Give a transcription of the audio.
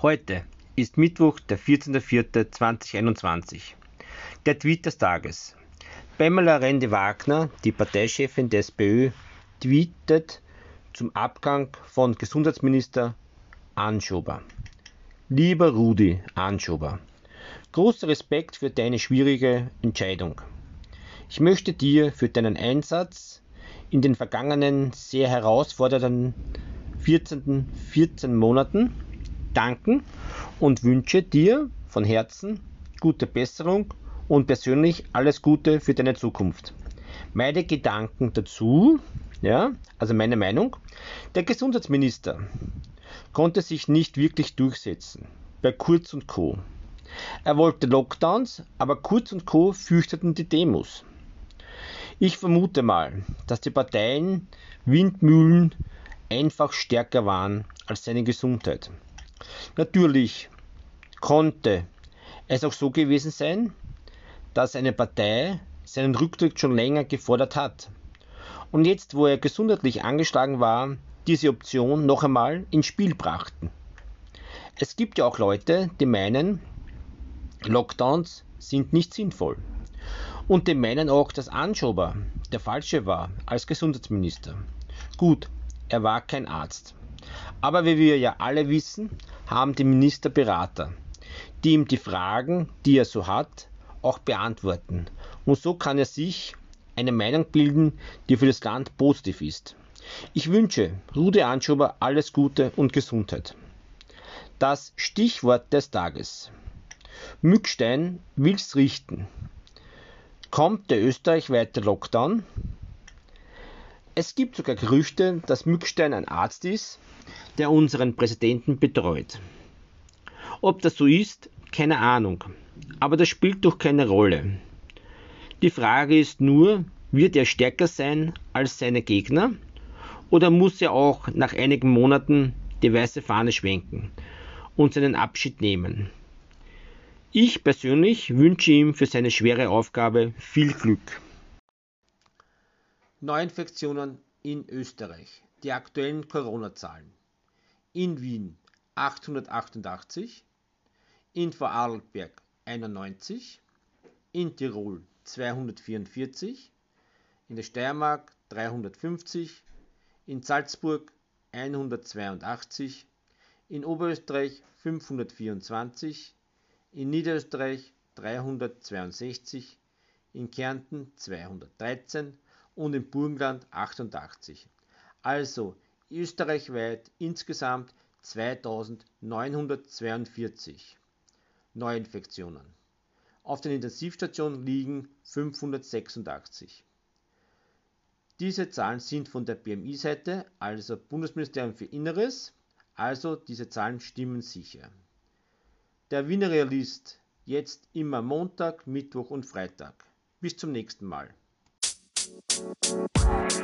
Heute ist Mittwoch, der 14.04.2021. Der Tweet des Tages. Pamela Rende-Wagner, die Parteichefin der SPÖ, tweetet zum Abgang von Gesundheitsminister Anschober. Lieber Rudi Anschober, großer Respekt für deine schwierige Entscheidung. Ich möchte dir für deinen Einsatz in den vergangenen sehr herausfordernden 14. 14 Monaten danken und wünsche dir von Herzen gute Besserung und persönlich alles Gute für deine Zukunft. Meine Gedanken dazu, ja, also meine Meinung, der Gesundheitsminister konnte sich nicht wirklich durchsetzen bei Kurz und Co. Er wollte Lockdowns, aber Kurz und Co. fürchteten die Demos. Ich vermute mal, dass die Parteien Windmühlen einfach stärker waren als seine Gesundheit. Natürlich konnte es auch so gewesen sein, dass eine Partei seinen Rücktritt schon länger gefordert hat. Und jetzt, wo er gesundheitlich angeschlagen war, diese Option noch einmal ins Spiel brachten. Es gibt ja auch Leute, die meinen, Lockdowns sind nicht sinnvoll. Und die meinen auch, dass Anschober der Falsche war als Gesundheitsminister. Gut, er war kein Arzt. Aber wie wir ja alle wissen, haben die Minister Berater, die ihm die Fragen, die er so hat, auch beantworten. Und so kann er sich eine Meinung bilden, die für das Land positiv ist. Ich wünsche Rudi Anschober alles Gute und Gesundheit. Das Stichwort des Tages. Mückstein will's richten. Kommt der österreichweite Lockdown? Es gibt sogar Gerüchte, dass Mückstein ein Arzt ist, der unseren Präsidenten betreut. Ob das so ist, keine Ahnung. Aber das spielt doch keine Rolle. Die Frage ist nur, wird er stärker sein als seine Gegner? Oder muss er auch nach einigen Monaten die weiße Fahne schwenken und seinen Abschied nehmen? Ich persönlich wünsche ihm für seine schwere Aufgabe viel Glück. Neuinfektionen in Österreich. Die aktuellen Corona-Zahlen. In Wien 888, in Vorarlberg 91, in Tirol 244, in der Steiermark 350, in Salzburg 182, in Oberösterreich 524, in Niederösterreich 362, in Kärnten 213 und im Burgenland 88. Also österreichweit insgesamt 2942 Neuinfektionen. Auf den Intensivstationen liegen 586. Diese Zahlen sind von der BMI-Seite, also Bundesministerium für Inneres, also diese Zahlen stimmen sicher. Der Wiener Realist jetzt immer Montag, Mittwoch und Freitag. Bis zum nächsten Mal. Bye.